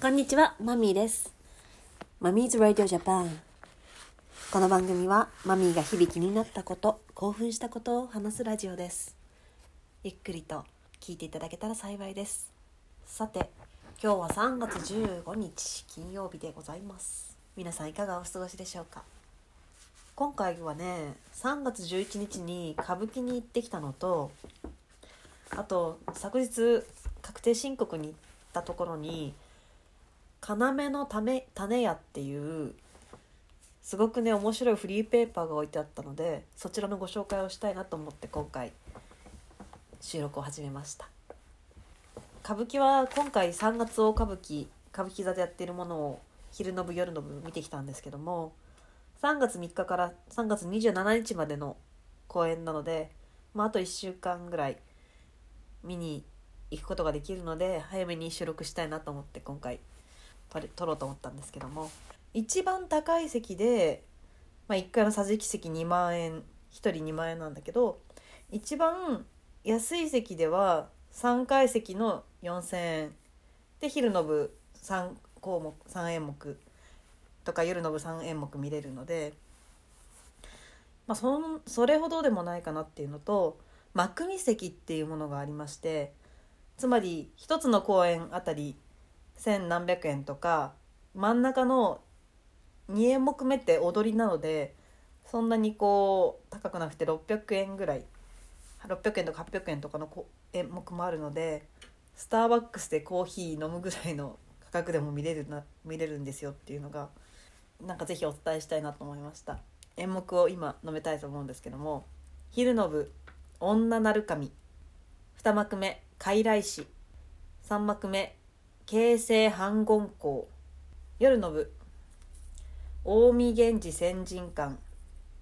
こんにちは、マミーです。マミーズ・ラディオ・ジャパン。この番組は、マミーが日々気になったこと、興奮したことを話すラジオです。ゆっくりと聞いていただけたら幸いです。さて、今日は3月15日、金曜日でございます。皆さんいかがお過ごしでしょうか？今回はね、3月11日に歌舞伎に行ってきたのと、あと、昨日、確定申告に行ったところに、要の種種屋っていうすごくね面白いフリーペーパーが置いてあったのでそちらのご紹介をしたいなと思って今回収録を始めました歌舞伎は今回3月大歌舞伎歌舞伎座でやっているものを昼の部夜の部見てきたんですけども3月3日から3月27日までの公演なので、まあ、あと1週間ぐらい見に行くことができるので早めに収録したいなと思って今回撮れ撮ろうと思ったんですけども一番高い席で、まあ、1回の桟敷席2万円1人2万円なんだけど一番安い席では3階席の4,000円。で昼の部3項目3演目とか夜の部3演目見れるので、まあ、そそれほどでもないかなっていうのと幕見席っていうものがありましてつまり1つの公演あたり千何百円とか真ん中の2演目目って踊りなのでそんなにこう高くなくて600円ぐらい600円とか800円とかの演目もあるのでスターバックスでコーヒー飲むぐらいの価格でも見れるな見れるんですよっていうのがなんかぜひお伝えしたいなと思いました。演目を今飲めたいと思うんですけども「昼の部女なる神」2幕目「傀儡師」3幕目京成反言校夜の部。近江源氏先人館。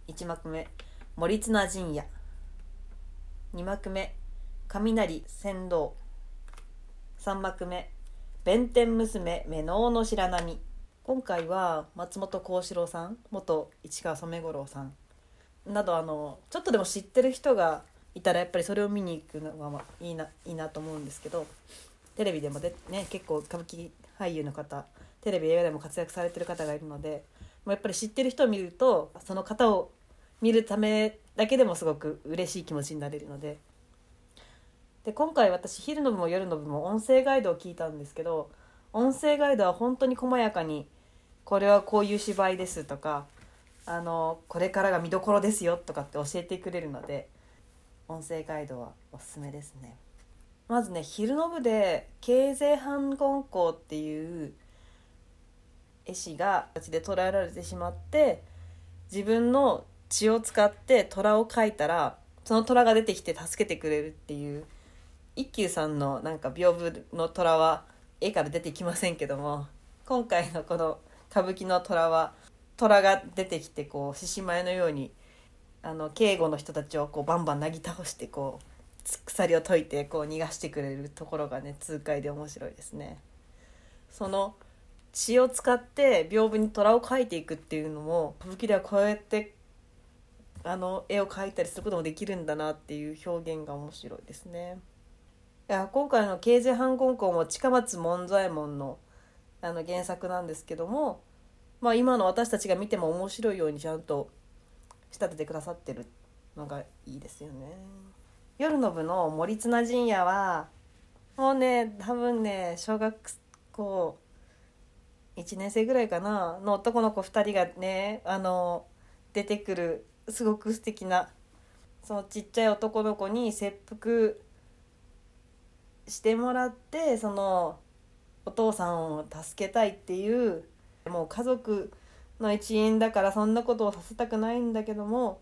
1幕目。森綱陣屋。2幕目。雷船頭3幕目。弁天娘。目能の白波。今回は松本幸四郎さん。元市川染五郎さん。などあのちょっとでも知ってる人がいたらやっぱりそれを見に行くのがいいないいなと思うんですけど。テレビでもで、ね、結構歌舞伎俳優の方テレビ映画でも活躍されてる方がいるのでもうやっぱり知ってる人を見るとその方を見るためだけでもすごく嬉しい気持ちになれるのでで今回私昼の部も夜の部も音声ガイドを聞いたんですけど音声ガイドは本当に細やかにこれはこういう芝居ですとかあのこれからが見どころですよとかって教えてくれるので音声ガイドはおすすめですね。まずね昼の部で経済反言校っていう絵師が形で捉えられてしまって自分の血を使って虎を描いたらその虎が出てきて助けてくれるっていう一休さんのなんか屏風の虎は絵から出てきませんけども今回のこの歌舞伎の虎は虎が出てきてこう獅子舞のようにあの警護の人たちをこうバンバンなぎ倒してこう鎖を解いてこう逃がしてくれるところがね痛快で面白いですねその血を使って屏風に虎を描いていくっていうのも歌舞伎ではこうやってあの絵を描いたりすることもできるんだなっていう表現が面白いですねいや今回の「刑事反言校」も近松門左衛門のあの原作なんですけども、まあ、今の私たちが見ても面白いようにちゃんと仕立ててくださってるのがいいですよね。夜の部の森綱陣屋はもうね多分ね小学校1年生ぐらいかなの男の子2人がねあの出てくるすごく素敵なそのちっちゃい男の子に切腹してもらってそのお父さんを助けたいっていうもう家族の一員だからそんなことをさせたくないんだけども